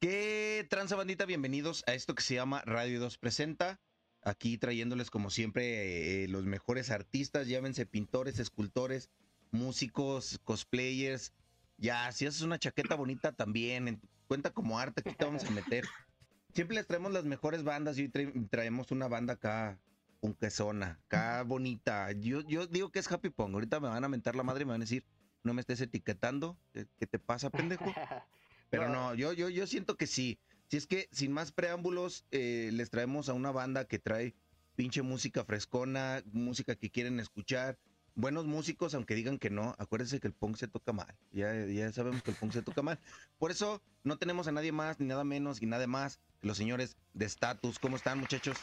¿Qué tranza bandita? Bienvenidos a esto que se llama Radio 2 Presenta. Aquí trayéndoles como siempre eh, los mejores artistas, llámense pintores, escultores, músicos, cosplayers. Ya, si haces una chaqueta bonita también, en- cuenta como arte, aquí te vamos a meter. Siempre les traemos las mejores bandas y hoy tra- traemos una banda acá, punquesona, acá bonita. Yo, yo digo que es Happy Pong. Ahorita me van a mentar la madre y me van a decir, no me estés etiquetando. ¿Qué, qué te pasa, pendejo? Pero no, yo, yo, yo siento que sí. Si es que sin más preámbulos, eh, les traemos a una banda que trae pinche música frescona, música que quieren escuchar. Buenos músicos, aunque digan que no, acuérdense que el punk se toca mal. Ya, ya sabemos que el punk se toca mal. Por eso no tenemos a nadie más, ni nada menos, y nada más que los señores de Status. ¿Cómo están, muchachos?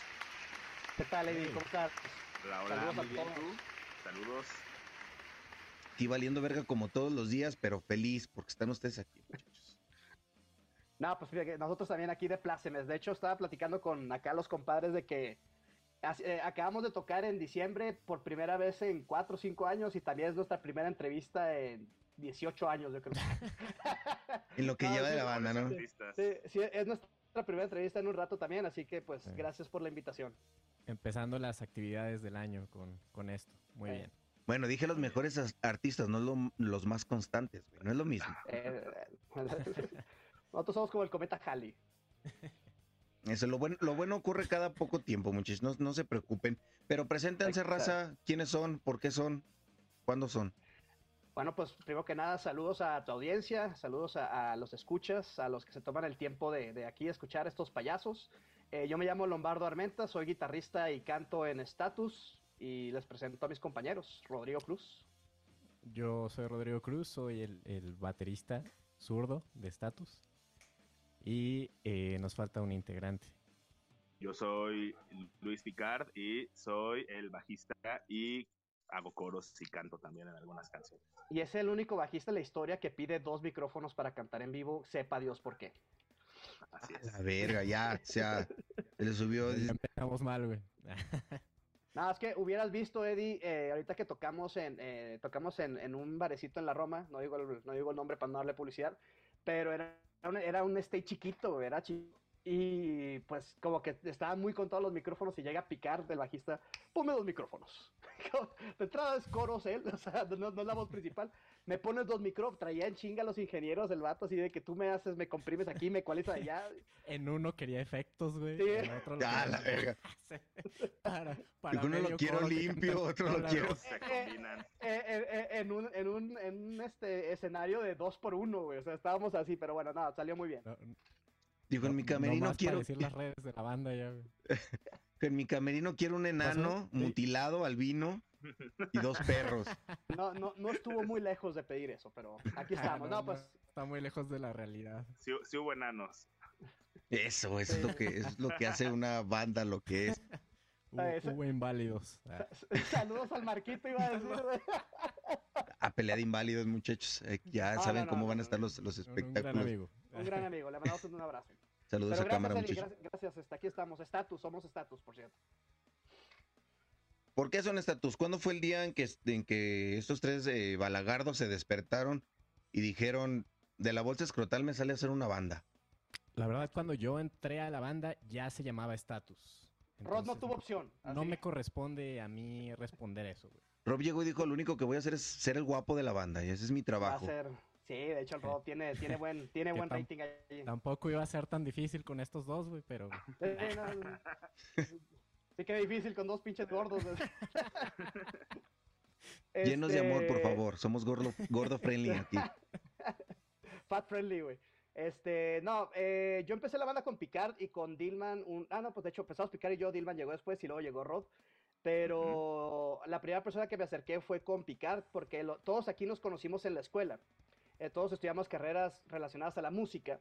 ¿Qué tal, Eddie? ¿Cómo estás? Hola, hola, Saludos a bien, todos. Saludos. Aquí valiendo verga como todos los días, pero feliz porque están ustedes aquí, muchachos. No, pues fíjate, nosotros también aquí de plácemes. De hecho, estaba platicando con acá los compadres de que eh, acabamos de tocar en diciembre por primera vez en cuatro o cinco años y también es nuestra primera entrevista en 18 años, yo creo. En lo que No, lleva de sí, la banda, ¿no? Sí, sí, es nuestra primera entrevista en un rato también, así que pues Sí. gracias por la invitación. Empezando las actividades del año con, con esto. Muy Eh, bien. Bueno, dije los mejores as- artistas, no lo- los más constantes, güey. No es lo mismo. Eh, nosotros somos como el cometa Halley. Eso, lo bueno, lo bueno ocurre cada poco tiempo, muchachos, no, no se preocupen. Pero preséntense, raza, quiénes son, por qué son, cuándo son. Bueno, pues primero que nada, saludos a tu audiencia, saludos a, a los escuchas, a los que se toman el tiempo de, de aquí escuchar estos payasos. Eh, yo me llamo Lombardo Armenta, soy guitarrista y canto en Status y les presento a mis compañeros, Rodrigo Cruz. Yo soy Rodrigo Cruz, soy el, el baterista zurdo de Status. Y eh, nos falta un integrante. Yo soy Luis Picard y soy el bajista y hago coros y canto también en algunas canciones. Y es el único bajista en la historia que pide dos micrófonos para cantar en vivo, sepa Dios por qué. Así A es. la verga, ya, o sea, se le subió. Ya empezamos mal, güey. Nada, es que hubieras visto, Eddie, eh, ahorita que tocamos en eh, tocamos en, en un barecito en la Roma, no digo el, no digo el nombre para no darle publicidad, pero era era un stage chiquito, era chi- y pues como que estaban muy contados los micrófonos y llega a picar del bajista, ponme dos micrófonos. De entrada es coros él, o sea, no, no es la voz principal. Me pones dos micrófonos, traía en chinga a los ingenieros el vato así de que tú me haces, me comprimes aquí, me ecualizas allá. En uno quería efectos, güey. Sí. En otro lo Ya, quería- la verga. para, para uno lo quiero coro limpio, otro lo quiero-. Se combinan. Eh, eh, eh, en un, en un, en un este, escenario de dos por uno, güey. O sea, estábamos así, pero bueno, nada, salió muy bien. No, Dijo, en mi no- camerino quiero, decir las redes de la banda ya, güey. en mi camerino quiero un enano Sí. mutilado, albino y dos perros. No, no, no estuvo muy lejos de pedir eso, pero aquí estamos. No, pues, Está muy lejos de la realidad. Sí, sí hubo enanos. Eso, eso es lo que es lo que hace una banda, lo que es. Hubo, Ah, inválidos. Ah, saludos al Marquito, iba a decir, güey. A pelea de inválidos, muchachos. Eh, ya saben no, no, cómo no, van a estar no. los, los un- un gran espectáculos. amigo. Un gran amigo, le mandamos un abrazo. Saludos Pero a cámara, gracias, Eli, muchachos. gracias, gracias, hasta aquí estamos. Estatus, somos estatus, por cierto. ¿Por qué son estatus? ¿Cuándo fue el día en que, en que estos tres eh, balagardos se despertaron y dijeron, de la bolsa escrotal me sale a hacer una banda? La verdad, cuando yo entré a la banda ya se llamaba Status. Rod no tuvo opción. No me corresponde a mí responder eso, güey. Rob llegó y dijo, lo único que voy a hacer es ser el guapo de la banda y ese es mi Va a trabajo. ser. Sí, de hecho, el Rod tiene, tiene buen, tiene buen rating ahí. Tampoco iba a ser tan difícil con estos dos, güey, pero Sí, no, no. Sí que difícil con dos pinches gordos. Llenos de amor, por favor. Somos gordo, gordo friendly aquí. Fat friendly, güey. Este, no, eh, yo empecé la banda con Picard y con Dillman. Un, ah, no, pues de hecho empezamos Picard y yo, Dillman llegó después y luego llegó Rod. Pero la primera persona que me acerqué fue con Picard porque lo- todos aquí nos conocimos en la escuela. Eh, todos estudiamos carreras relacionadas a la música,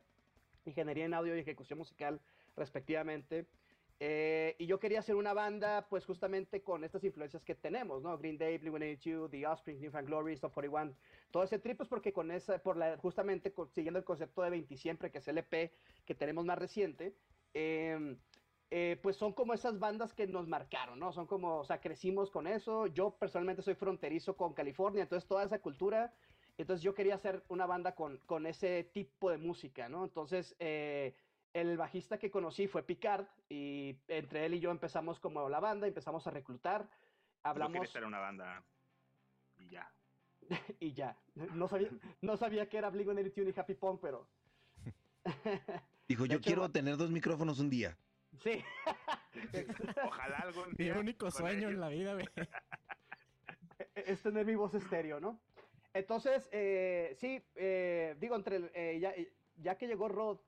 ingeniería en audio y ejecución musical, respectivamente. Eh, y yo quería hacer una banda, pues justamente con estas influencias que tenemos, ¿no? Green Day, Blink-182, The Offspring, New Found Glory, Stop 41. Todo ese trip es porque con esa, por la, justamente siguiendo el concepto de 20 siempre, que es el EP que tenemos más reciente, eh, eh, pues son como esas bandas que nos marcaron, ¿no? Son como, o sea, crecimos con eso. Yo personalmente soy fronterizo con California, entonces toda esa cultura Entonces yo quería hacer una banda con, con ese tipo de música, ¿no? Entonces eh, el bajista que conocí fue Picard y entre él y yo empezamos como la banda, empezamos a reclutar. Hablamos... Yo quería una banda y ya. y ya. No sabía, no sabía que era Blink-182 y Happy Punk, pero... Dijo, yo quiero tener dos micrófonos un día. Sí. Ojalá algún Mi único sueño en la vida, güey. Es tener mi voz estéreo, ¿no? Entonces, eh, sí, eh, digo, entre eh, ya, ya, que llegó Rod,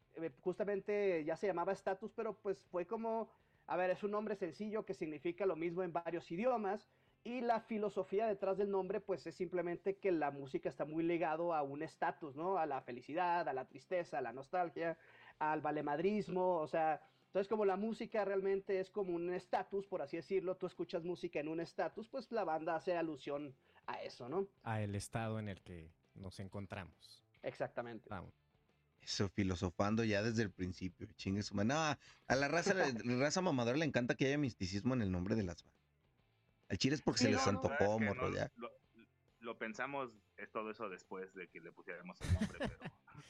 justamente ya se llamaba Status, pero pues fue como, a ver, es un nombre sencillo que significa lo mismo en varios idiomas. Y la filosofía detrás del nombre, pues es simplemente que la música está muy ligado a un estatus, ¿no? A la felicidad, a la tristeza, a la nostalgia, al valemadrismo, o sea, entonces como la música realmente es como un estatus, por así decirlo, tú escuchas música en un estatus, pues la banda hace alusión a eso, ¿no? A el estado en el que nos encontramos. Exactamente. Vamos. Eso, filosofando ya desde el principio. Chingue su No, a la raza, la raza mamadora le encanta que haya misticismo en el nombre de las bandas. Al chile es porque se les antojó, morro, ya. Lo, pensamos, es todo eso después de que le pusiéramos el nombre, pero...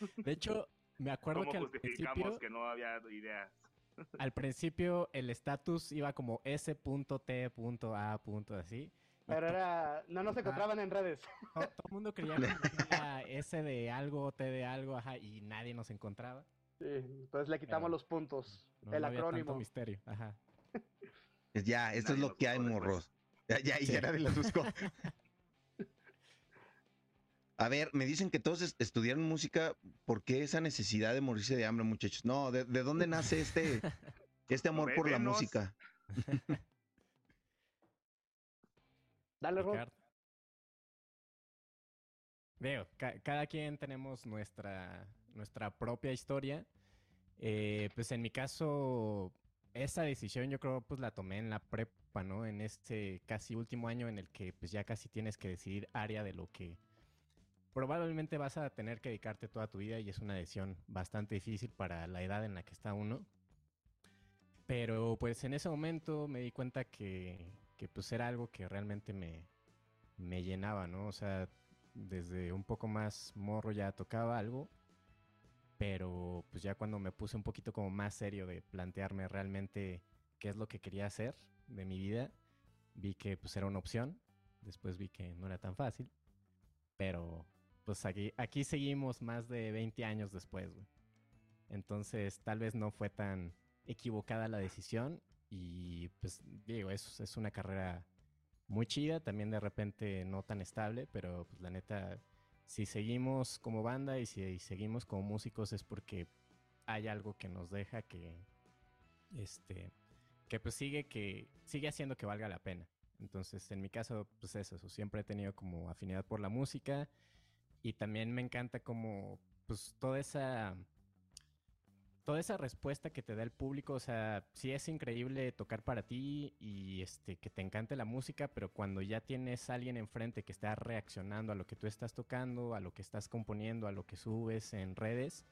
De hecho, me acuerdo ¿Cómo que al principio... que no había ideas? Al principio el estatus iba como S.T.A. así. Pero era, no nos encontraban en redes. Todo, el mundo creía que era S de algo, T de algo, ajá, y nadie nos encontraba. Sí, entonces le quitamos los puntos, el acrónimo. misterio, ajá. Ya, esto es lo que hay, morros. Ya, ya, y ya nadie los buscó. A ver, me dicen que todos estudiaron música. ¿Por qué esa necesidad de morirse de hambre, muchachos? No, ¿de, dónde nace este, este amor por la música? Dale, Rob. Veo, cada quien tenemos nuestra, nuestra propia historia. Eh, pues en mi caso, esa decisión yo creo pues la tomé en la prepa, ¿no? En este casi último año en el que pues ya casi tienes que decidir área de lo que probablemente vas a tener que dedicarte toda tu vida y es una decisión bastante difícil para la edad en la que está uno. Pero pues en ese momento me di cuenta que, que pues era algo que realmente me, me llenaba, ¿no? O sea, desde un poco más morro ya tocaba algo, pero pues ya cuando me puse un poquito como más serio de plantearme realmente qué es lo que quería hacer de mi vida, vi que pues era una opción, después vi que no era tan fácil, pero pues aquí, aquí seguimos más de 20 años después, Entonces tal vez no fue tan equivocada la decisión y pues digo, es, es una carrera muy chida, también de repente no tan estable, pero pues la neta, si seguimos como banda y si seguimos como músicos es porque hay algo que nos deja que, este, que pues sigue, que sigue haciendo que valga la pena. Entonces, en mi caso, pues es eso, siempre he tenido como afinidad por la música y también me encanta como, pues toda esa toda esa respuesta que te da el público, o sea, sí es increíble tocar para ti y este que te encante la música, pero cuando ya tienes a alguien enfrente que está reaccionando a lo que tú estás tocando, a lo que estás componiendo, a lo que subes en redes,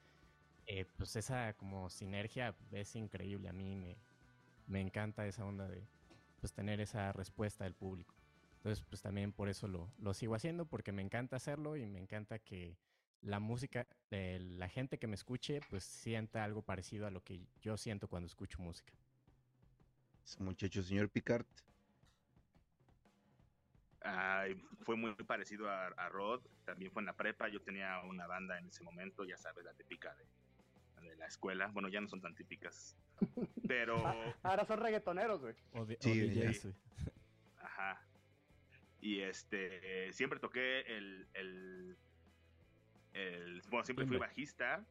eh, pues esa como sinergia es increíble. A mí me, me encanta esa onda de pues tener esa respuesta del público. Entonces, pues también por eso lo, lo sigo haciendo, porque me encanta hacerlo y me encanta que la música, de la gente que me escuche, pues sienta algo parecido a lo que yo siento cuando escucho música. Muchacho, señor Picard. fue muy parecido a, Rod, también fue en la prepa, yo tenía una banda en ese momento, ya sabes, la típica de, la escuela, bueno, ya no son tan típicas, pero... Ahora son reggaetoneros, güey. sí, Ajá. Y este, siempre toqué el bueno, siempre fui bajista.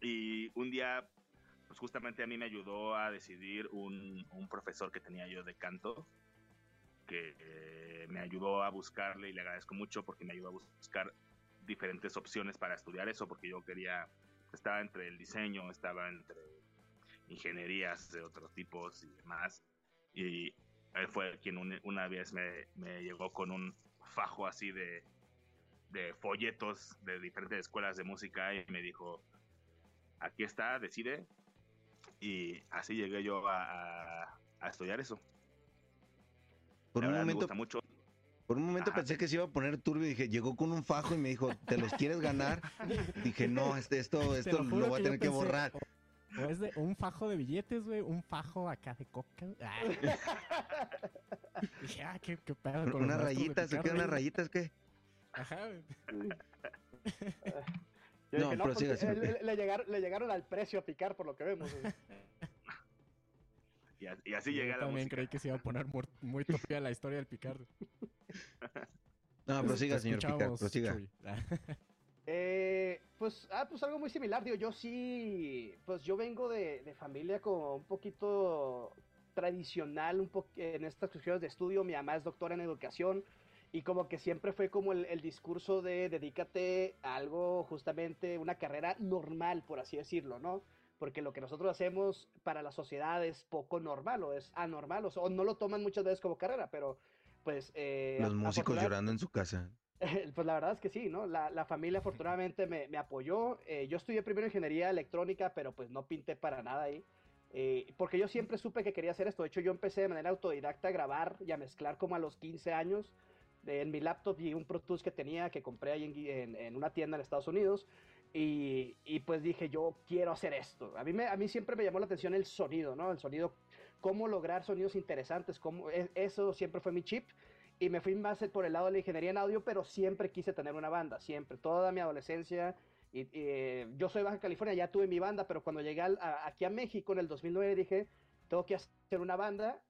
Y un día, pues justamente a mí me ayudó a decidir un, profesor que tenía yo de canto, que eh, me ayudó a buscarle y le agradezco mucho porque me ayudó a buscar diferentes opciones para estudiar eso, porque yo quería, estaba entre el diseño, estaba entre ingenierías de otros tipos y demás. Y él fue quien una vez me, me llegó con un fajo así de, de folletos de diferentes escuelas de música y me dijo, aquí está, decide. Y así llegué yo a, estudiar eso. Por un momento, mucho. Por un momento Ajá. pensé que se iba a poner turbio y dije, llegó con un fajo y me dijo, ¿te los quieres ganar? Dije, no, este, esto, esto lo lo voy a tener que pensé, borrar. O, o es de un fajo de billetes, güey, un fajo acá de coca. Ah. Dije, ah, qué, qué pedo con los Unas rayitas, ¿se quedan unas rayitas qué? Ajá, güey. Yo No, dije, no, prosiga, pues, señor. eh, le, le llegaron, le llegaron al precio a picar por lo que vemos. Y, a- y así Yo llegué a la también música. creí que se iba a poner muy, muy topia la historia del picar. No, Pues, prosiga, señor Picar, prosiga. Eh, pues, ah, pues algo muy similar, digo, yo sí, pues yo vengo de, de familia como un poquito tradicional, un po en estas cuestiones de estudio, mi mamá es doctora en educación y como que siempre fue como el, el discurso de dedícate a algo, justamente una carrera normal, por así decirlo, ¿no? Porque lo que nosotros hacemos para la sociedad es poco normal o es anormal, o, sea, o no lo toman muchas veces como carrera, pero pues... eh, Los músicos llorando en su casa. pues la verdad es que sí, ¿no? La, la familia afortunadamente me, me apoyó. Eh, yo estudié primero ingeniería electrónica, pero pues no pinté para nada ahí. Eh, porque yo siempre supe que quería hacer esto. De hecho, yo empecé de manera autodidacta a grabar y a mezclar como a los 15 años en mi laptop y un Pro Tools que tenía que compré ahí en, en- en una tienda en Estados Unidos. Y, y pues dije, yo quiero hacer esto. A mí, me, a mí siempre me llamó la atención el sonido, ¿no? El sonido, cómo lograr sonidos interesantes, cómo, e- eso siempre fue mi chip y me fui más por el lado de la ingeniería en audio, pero siempre quise tener una banda, siempre, toda mi adolescencia. Y, y, yo soy de Baja California, ya tuve mi banda, pero cuando llegué a- aquí a México en el 2009 dije, tengo que hacer una banda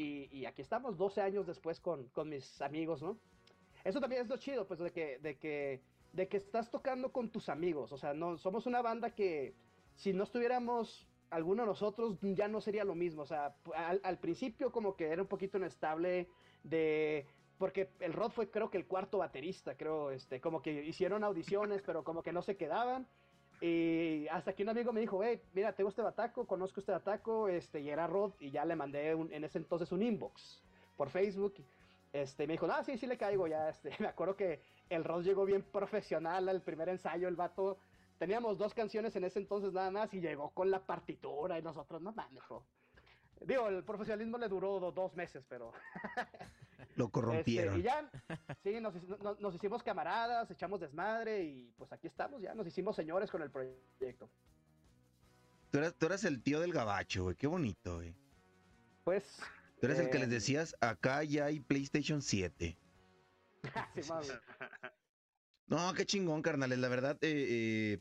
y, y aquí estamos, 12 años después con, con mis amigos, ¿no? Eso también es lo chido, pues de que, de que, de que estás tocando con tus amigos, o sea, no, somos una banda que si no estuviéramos alguno de nosotros ya no sería lo mismo, o sea, al, al principio como que era un poquito inestable de porque el Rod fue creo que el cuarto baterista, creo, este, como que hicieron audiciones, pero como que no se quedaban. Y hasta que un amigo me dijo, hey, mira, tengo este bataco, conozco este bataco, este, y era Rod, y ya le mandé un- en ese entonces un inbox por Facebook. Este, me dijo, ah, sí, sí le caigo, ya, este, me acuerdo que el Rod llegó bien profesional al primer ensayo, el vato, teníamos dos canciones en ese entonces nada más, y llegó con la partitura, y nosotros, no mames. Digo, el profesionalismo le duró do- dos meses, pero Lo este, corrompieron. y ya, sí, nos, hic- no- nos hicimos camaradas, echamos desmadre y pues aquí estamos ya, nos hicimos señores con el proyecto. Tú eras, tú eras el tío del gabacho, güey. Qué bonito, güey. Pues... Tú eres el que les em, decías, acá ya hay PlayStation 7. sí, mami. No, qué chingón, carnales. La verdad, eh, eh,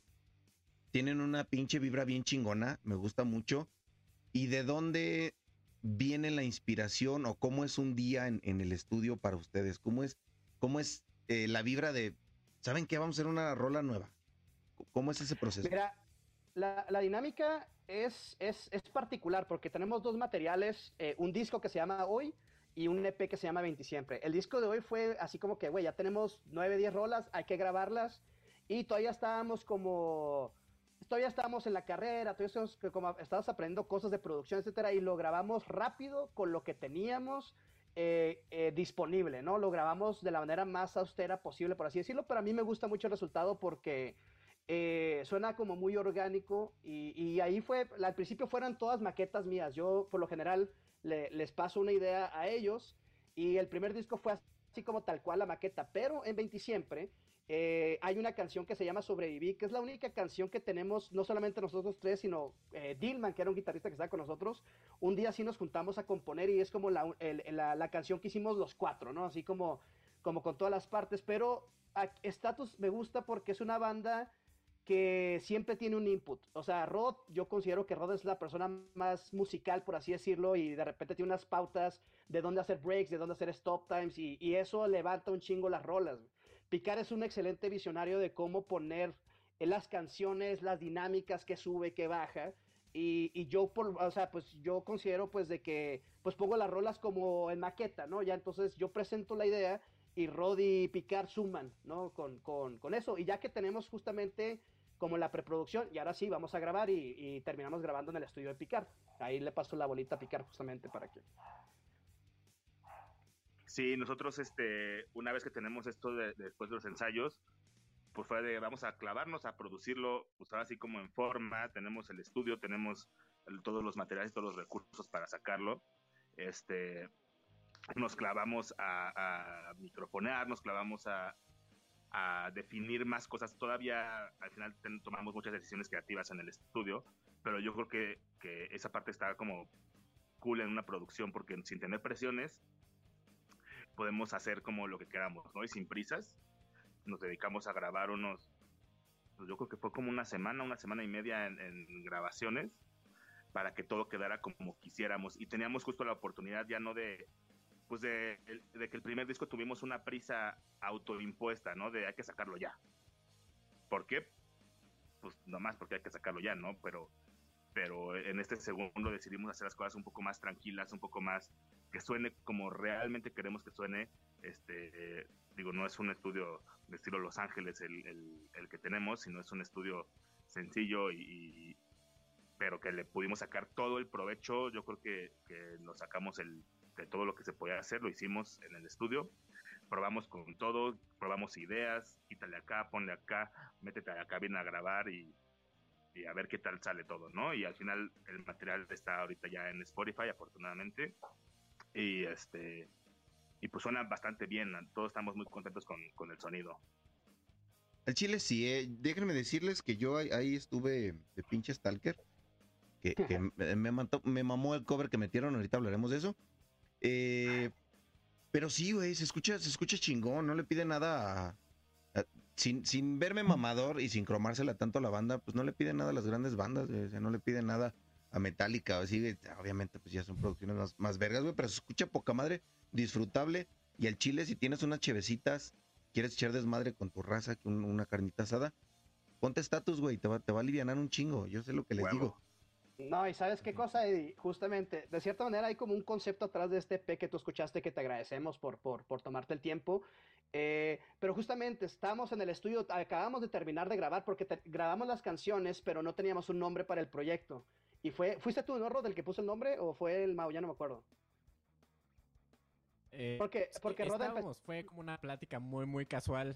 tienen una pinche vibra bien chingona. Me gusta mucho. ¿Y de dónde viene la inspiración o cómo es un día en, en el estudio para ustedes? ¿Cómo es, cómo es eh, la vibra de, ¿saben qué? Vamos a hacer una rola nueva. ¿Cómo es ese proceso? Mira, la, la dinámica es, es, es particular porque tenemos dos materiales, eh, un disco que se llama Hoy y un EP que se llama 20 Siempre. El disco de hoy fue así como que, güey, ya tenemos 9, 10 rolas, hay que grabarlas y todavía estábamos como... Todavía estábamos en la carrera, todavía como, aprendiendo cosas de producción, etcétera, y lo grabamos rápido con lo que teníamos eh, eh, disponible, ¿no? Lo grabamos de la manera más austera posible, por así decirlo, pero a mí me gusta mucho el resultado porque eh, suena como muy orgánico y, ahí fue, al principio fueran todas maquetas mías, yo por lo general le- les paso una idea a ellos y el primer disco fue así como tal cual la maqueta, pero en 20 siempre eh, hay una canción que se llama Sobreviví, que es la única canción que tenemos, no solamente nosotros tres, sino eh, Dillman, que era un guitarrista que estaba con nosotros, un día sí nos juntamos a componer y es como la, el- la- la canción que hicimos los cuatro, ¿no? Así como, como con todas las partes, pero a- Status me gusta porque es una banda que siempre tiene un input. O sea, Rod, yo considero que Rod es la persona más musical, por así decirlo, y de repente tiene unas pautas de dónde hacer breaks, de dónde hacer stop times, y, y eso levanta un chingo las rolas. Picar es un excelente visionario de cómo poner en las canciones, las dinámicas que sube, que baja. Y, y yo, por, o sea, pues yo considero pues de que pues pongo las rolas como en maqueta, ¿no? Ya entonces yo presento la idea y Rod y Picar suman, ¿no? Con, con, con eso. Y ya que tenemos justamente como la preproducción, y ahora sí, vamos a grabar y, terminamos grabando en el estudio de Picar. Ahí le paso la bolita a Picar justamente para que... Sí, nosotros, este, una vez que tenemos esto de- de- después de los ensayos, pues fue de vamos a clavarnos a producirlo, pues ahora así como en forma, tenemos el estudio, tenemos todos los materiales, todos los recursos para sacarlo. Este, nos clavamos a, a microfonear, nos clavamos a, definir más cosas. Todavía al final tomamos muchas decisiones creativas en el estudio, pero yo creo que, que, esa parte está como cool en una producción porque sin tener presiones podemos hacer como lo que queramos, ¿no? Y sin prisas nos dedicamos a grabar unos, pues yo creo que fue como una semana, una semana y media en grabaciones para que todo quedara como quisiéramos y teníamos justo la oportunidad ya no de pues de, que el primer disco tuvimos una prisa autoimpuesta, ¿no? De hay que sacarlo ya. ¿Por qué? Pues nomás porque hay que sacarlo ya, ¿no? Pero, pero en este segundo decidimos hacer las cosas un poco más tranquilas, un poco más que suene como realmente queremos que suene. Este, digo, no es un estudio de estilo Los Ángeles el, el, que tenemos, sino es un estudio sencillo y, pero que le pudimos sacar todo el provecho. Yo creo que, que lo sacamos el de todo lo que se podía hacer, lo hicimos en el estudio. Probamos con todo, probamos ideas, quítale acá, ponle acá, métete acá, viene a grabar y, y a ver qué tal sale todo, ¿no? Y al final el material está ahorita ya en Spotify, afortunadamente. Y este y pues suena bastante bien, todos estamos muy contentos con, con el sonido. El chile sí, eh. déjenme decirles que yo ahí, estuve de pinche stalker, que, que me, me, mamó el cover que metieron, ahorita hablaremos de eso. Eh, pero sí, güey, se escucha, se escucha chingón, no le pide nada sin, sin verme mamador y sin cromársela tanto a la banda, pues no le pide nada a las grandes bandas, no le pide nada a Metallica, así, obviamente pues ya son producciones más, más vergas, güey, pero se escucha poca madre, disfrutable, y el chile, si tienes unas chevecitas, quieres echar desmadre con tu raza, una carnita asada, ponte estatus, güey, te va, te va a aliviar un chingo, yo sé lo que les digo. No, y sabes qué cosa, Eddie, justamente, de cierta manera hay como un concepto atrás de este EP que tú escuchaste que te agradecemos por, por, por tomarte el tiempo, eh, pero justamente estamos en el estudio, acabamos de terminar de grabar porque grabamos las canciones, pero no teníamos un nombre para el proyecto. Y fue, ¿fuiste tú, no, Rod, el que puso el nombre o fue el Mau? Ya no me acuerdo. Eh, porque porque estábamos, fue como una plática muy, muy casual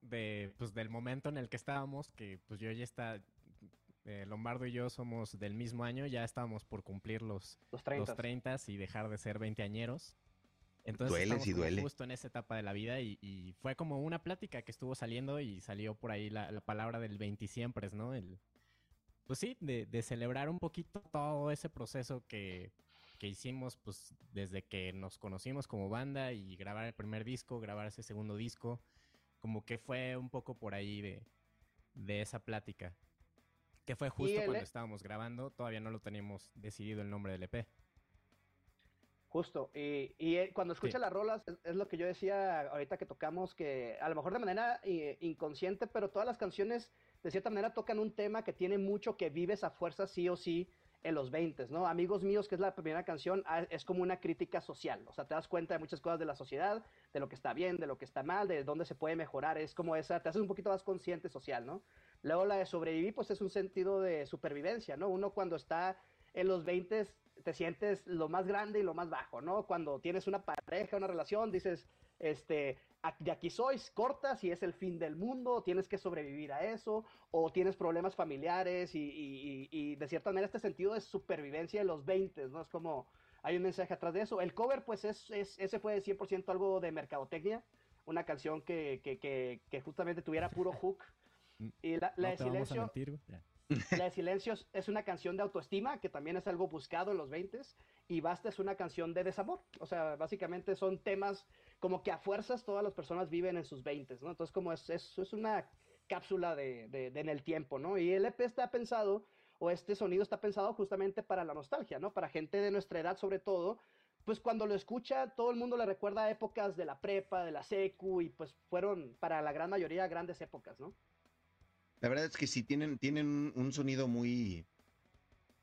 de, pues, del momento en el que estábamos, que pues yo ya está, eh, Lombardo y yo somos del mismo año, ya estábamos por cumplir los, los 30. y dejar de ser veinteañeros. Entonces duele, duele. justo en esa etapa de la vida y, fue como una plática que estuvo saliendo y salió por ahí la, palabra del 20 siempre, ¿no? El, pues sí, de, celebrar un poquito todo ese proceso que, que hicimos pues desde que nos conocimos como banda y grabar el primer disco, grabar ese segundo disco, como que fue un poco por ahí de, de esa plática. Que fue justo cuando e estábamos grabando, todavía no lo teníamos decidido el nombre del EP. Justo, y, y cuando escucha las rolas, es, lo que yo decía ahorita que tocamos, que a lo mejor de manera eh, inconsciente, pero todas las canciones de cierta manera tocan un tema que tiene mucho que vives a fuerza sí o sí en los 20, ¿no? Amigos míos, que es la primera canción, ah, es como una crítica social, o sea, te das cuenta de muchas cosas de la sociedad, de lo que está bien, de lo que está mal, de dónde se puede mejorar, es como esa, te haces un poquito más consciente social, ¿no? Luego la de sobrevivir, pues es un sentido de supervivencia, ¿no? Uno cuando está en los 20 te sientes lo más grande y lo más bajo, ¿no? Cuando tienes una pareja, una relación, dices, este, de aquí sois, cortas y es el fin del mundo, tienes que sobrevivir a eso, o tienes problemas familiares y, de cierta manera este sentido de supervivencia de los 20, ¿no? Es como, hay un mensaje atrás de eso. El cover, pues es, es ese fue 100% algo de mercadotecnia, una canción que, que, que, que justamente tuviera puro hook y la, de Silencio. La de Silencios es una canción de autoestima, que también es algo buscado en los 20 y Basta es una canción de desamor. O sea, básicamente son temas como que a fuerzas todas las personas viven en sus 20 ¿no? Entonces, como es, es, es una cápsula de, de, en el tiempo, ¿no? Y el EP está pensado, o este sonido está pensado justamente para la nostalgia, ¿no? Para gente de nuestra edad, sobre todo, pues cuando lo escucha, todo el mundo le recuerda épocas de la prepa, de la secu, y pues fueron para la gran mayoría grandes épocas, ¿no? La verdad es que sí tienen, tienen un sonido muy,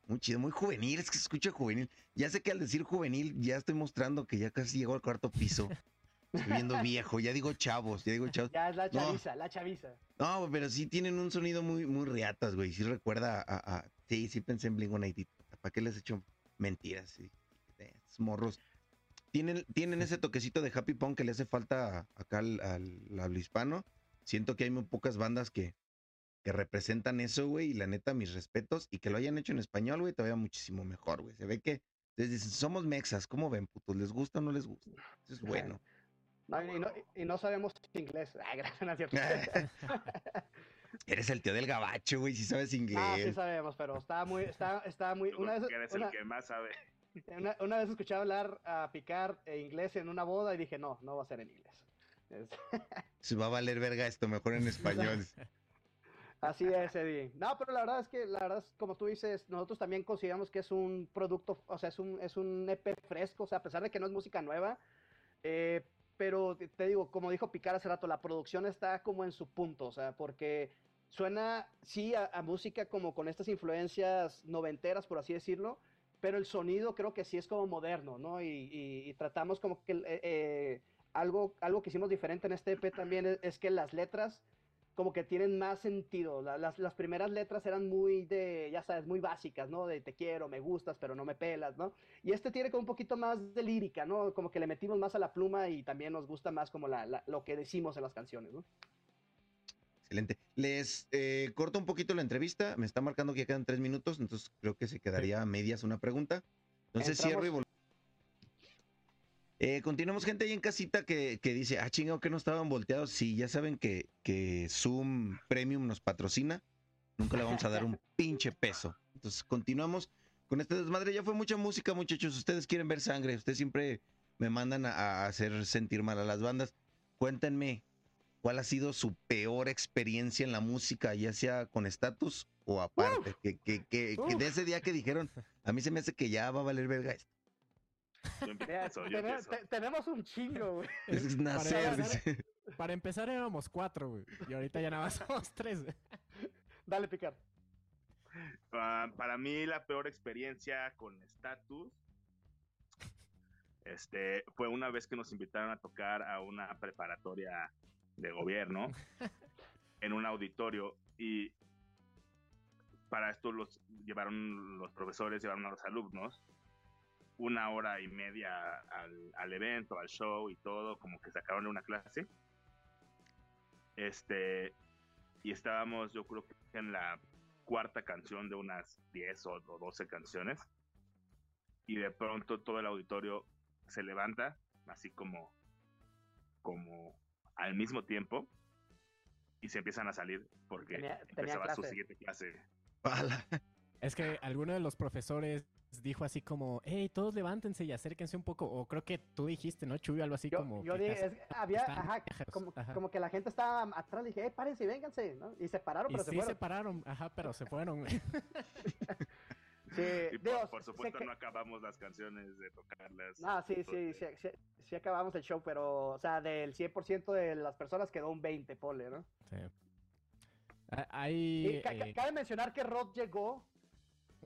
muy chido, muy juvenil, es que se escucha juvenil. Ya sé que al decir juvenil ya estoy mostrando que ya casi llegó al cuarto piso. Estoy viendo viejo, ya digo chavos, ya digo chavos. Ya es la chaviza, la chaviza. No, pero sí tienen un sonido muy, muy riatas, güey. Sí recuerda a, sí, sí pensé en Blink ¿Para qué les he hecho mentiras? Sí, morros. Tienen, tienen ese toquecito de happy punk que le hace falta acá al, al, al hispano. Siento que hay muy pocas bandas que, que representan eso, güey, y la neta, mis respetos, y que lo hayan hecho en español, güey, todavía muchísimo mejor, güey. Se ve que, Entonces dicen, somos mexas, ¿cómo ven, putos? ¿Les gusta o no les gusta? Eso es bueno. No, y, no, y no sabemos inglés. Ay, gracias, es cierto. Eres el tío del gabacho, güey, si sabes Ah, sí inglés. sabemos, pero está muy, está, está muy, una vez, eres una, el que más sabe. una- una vez escuché hablar a picar eh, inglés en una boda y dije, no, no va a ser en inglés. Es- Se va a valer verga esto, mejor en español. Así es, Eddie. No, pero la verdad es que, la verdad es, como tú dices, nosotros también consideramos que es un producto, o sea, es un, es un EP fresco, o sea, a pesar de que no es música nueva, eh, pero te- digo, como dijo Picar hace rato, la producción está como en su punto, o sea, porque suena, sí, a, a música como con estas influencias noventeras, por así decirlo, pero el sonido creo que sí es como moderno, ¿no? Y, y- y tratamos como que eh, eh, algo, algo que hicimos diferente en este EP también es, es que las letras como que tienen más sentido. La- las, las primeras letras eran muy de, ya sabes, muy básicas, ¿no? De te quiero, me gustas, pero no me pelas, ¿no? Y este tiene como un poquito más de lírica, ¿no? Como que le metimos más a la pluma y también nos gusta más como la, la- lo que decimos en las canciones, ¿no? Excelente. Les eh, corto un poquito la entrevista. Me está marcando que ya quedan tres minutos, entonces creo que se quedaría a medias una pregunta. Entonces Entramos. cierro y vol- Eh, continuamos gente ahí en casita que, que dice, ah, chingado, que no estaban volteados. Sí, ya saben que, que Zoom Premium nos patrocina. Nunca le vamos a dar un pinche peso. Entonces continuamos con este desmadre. Ya fue mucha música, muchachos. Ustedes quieren ver sangre. Ustedes siempre me mandan a, a hacer sentir mal a las bandas. Cuéntenme, ¿cuál ha sido su peor experiencia en la música, ya sea con estatus o aparte? Que, que, que, que de ese día que dijeron, a mí se me hace que ya va a valer verga esto. Yo Mira, empiezo, yo tene- empiezo. te- tenemos un chingo, güey. Es nacer. Para dice. Para empezar éramos cuatro, güey. Y ahorita ya nada más somos tres, güey. Dale, picar. Para mí la peor experiencia con Status este, fue una vez que nos invitaron a tocar a una preparatoria de gobierno en un auditorio y para esto los llevaron los profesores, llevaron a los alumnos una hora y media al, al evento, al show y todo, como que sacaron de una clase. Este, y estábamos, yo creo que en la cuarta canción de unas 10 o, o 12 canciones. Y de pronto todo el auditorio se levanta, así como, como al mismo tiempo, y se empiezan a salir porque Tenía- tenía empezaba su siguiente clase. Es que alguno de los profesores dijo así como, hey, todos levántense y acérquense un poco. O creo que tú dijiste, ¿no, Chuy? Algo así Yo, como. yo dije, es- había, ajá, como, ajá. como que la gente estaba atrás, dije, eh, párense y vénganse, ¿no? Y se pararon, Y pero sí se fueron. se pararon, ajá, pero se fueron. güey. Sí, Y por, digo, por supuesto que- no acabamos las canciones de tocarlas. No, sí, sí, sí, sí, sí acabamos el show, pero, o sea, del 100% de las personas quedó un 20, ponle, ¿no? Sí. Ah, Hay. Y ca- ca- eh, cabe mencionar que Rod llegó,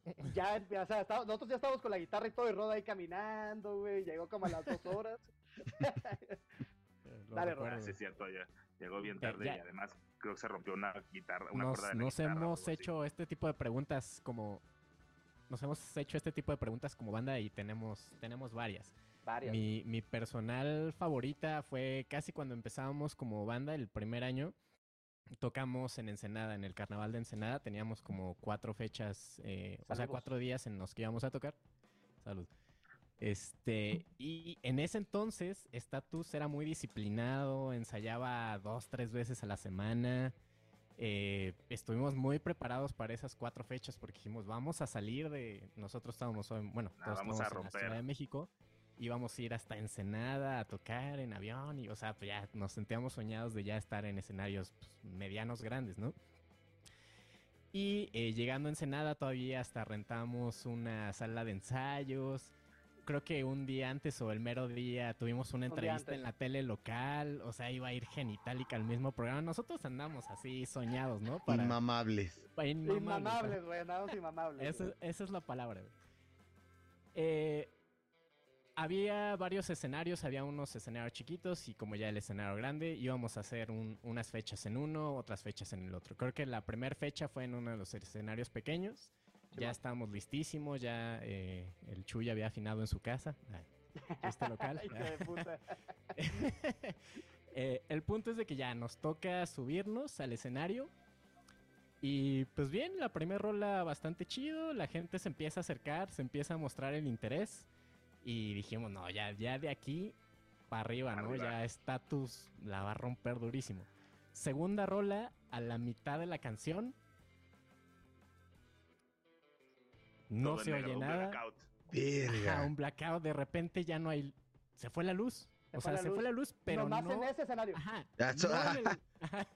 ya, o sea, nosotros ya estábamos con la guitarra y todo, y Rod ahí caminando, güey, llegó como a las dos horas. lo Dale, Ah, sí, es cierto, ya llegó bien tarde ya. y además creo que se rompió una guitarra, una cuerda Nos, de la nos guitarra hemos así. hecho este tipo de preguntas como. Nos hemos hecho este tipo de preguntas como banda y tenemos, tenemos varias. Varias. Mi, mi personal favorita fue casi cuando empezábamos como banda el primer año. Tocamos en Ensenada, en el carnaval de Ensenada. Teníamos como cuatro fechas, eh, o sea, cuatro días en los que íbamos a tocar. Salud. Este, y en ese entonces, Status era muy disciplinado, ensayaba dos, tres veces a la semana. Eh, estuvimos muy preparados para esas cuatro fechas porque dijimos, vamos a salir de. Nosotros estábamos, en- bueno, Ah, todos vamos a en la. Ciudad de México. Íbamos a ir hasta Ensenada a tocar en avión y, o sea, pues ya nos sentíamos soñados de ya estar en escenarios pues, medianos grandes, ¿no? Y eh, llegando a Ensenada todavía hasta rentamos una sala de ensayos. Creo que un día antes o el mero día tuvimos una Un entrevista en la tele local. O sea, iba a ir Genitalica al mismo programa. Nosotros andamos así soñados, ¿no? Para, Inmamables. para inmamables, güey, andamos inmamables. Esa, esa es la palabra. güey. Eh, había varios escenarios, había unos escenarios chiquitos y como ya el escenario grande, íbamos a hacer un- unas fechas en uno, otras fechas en el otro. Creo que la primera fecha fue en uno de los escenarios pequeños. ya Simón. estábamos listísimos, ya eh, el Chuy había afinado en su casa. Ay, chiste local. Eh, el punto es de que ya nos toca subirnos al escenario Y pues bien, la primera rola bastante chido, la gente se empieza a acercar, se empieza a mostrar el interés y dijimos, no, ya, ya de aquí para arriba, ¿no? Ya estatus la va a romper durísimo. Segunda rola, a la mitad de la canción, no se oye nada. Blackout. Un blackout, de repente ya no hay... Se fue la luz. Se o sea, se luz. fue la luz, pero Nomás no... en ese escenario. Ajá. So- No, en el- ajá.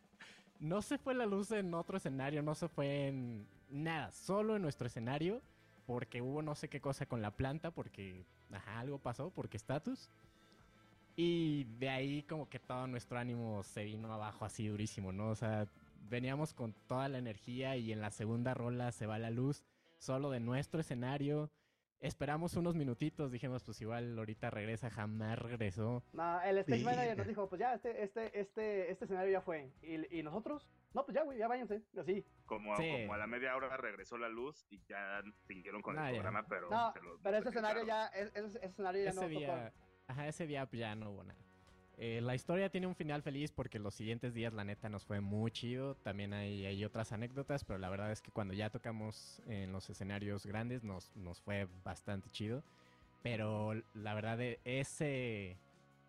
No se fue la luz en otro escenario, no se fue en nada, solo en nuestro escenario, porque hubo no sé qué cosa con la planta, porque ajá, algo pasó, porque status. Y de ahí como que todo nuestro ánimo se vino abajo así durísimo, ¿no? O sea, veníamos con toda la energía y en la segunda rola se va la luz, solo de nuestro escenario. Esperamos unos minutitos, dijimos, pues igual ahorita regresa, jamás regresó. No, el stage Verga. manager nos dijo, pues ya, este, este, este, este escenario ya fue. Y, y nosotros, no, pues ya, güey, ya váyanse. Así. Como, Sí. como a la media hora regresó la luz y ya siguieron con Ah, el ya. programa, pero No, se lo- pero se ese escenario ya, ese, ese escenario ya ese no día, ajá, ese día pues, ya no hubo nada. Eh, la historia tiene un final feliz porque los siguientes días, la neta, nos fue muy chido. También hay, hay otras anécdotas, pero la verdad es que cuando ya tocamos en los escenarios grandes nos, nos fue bastante chido. Pero la verdad, de ese,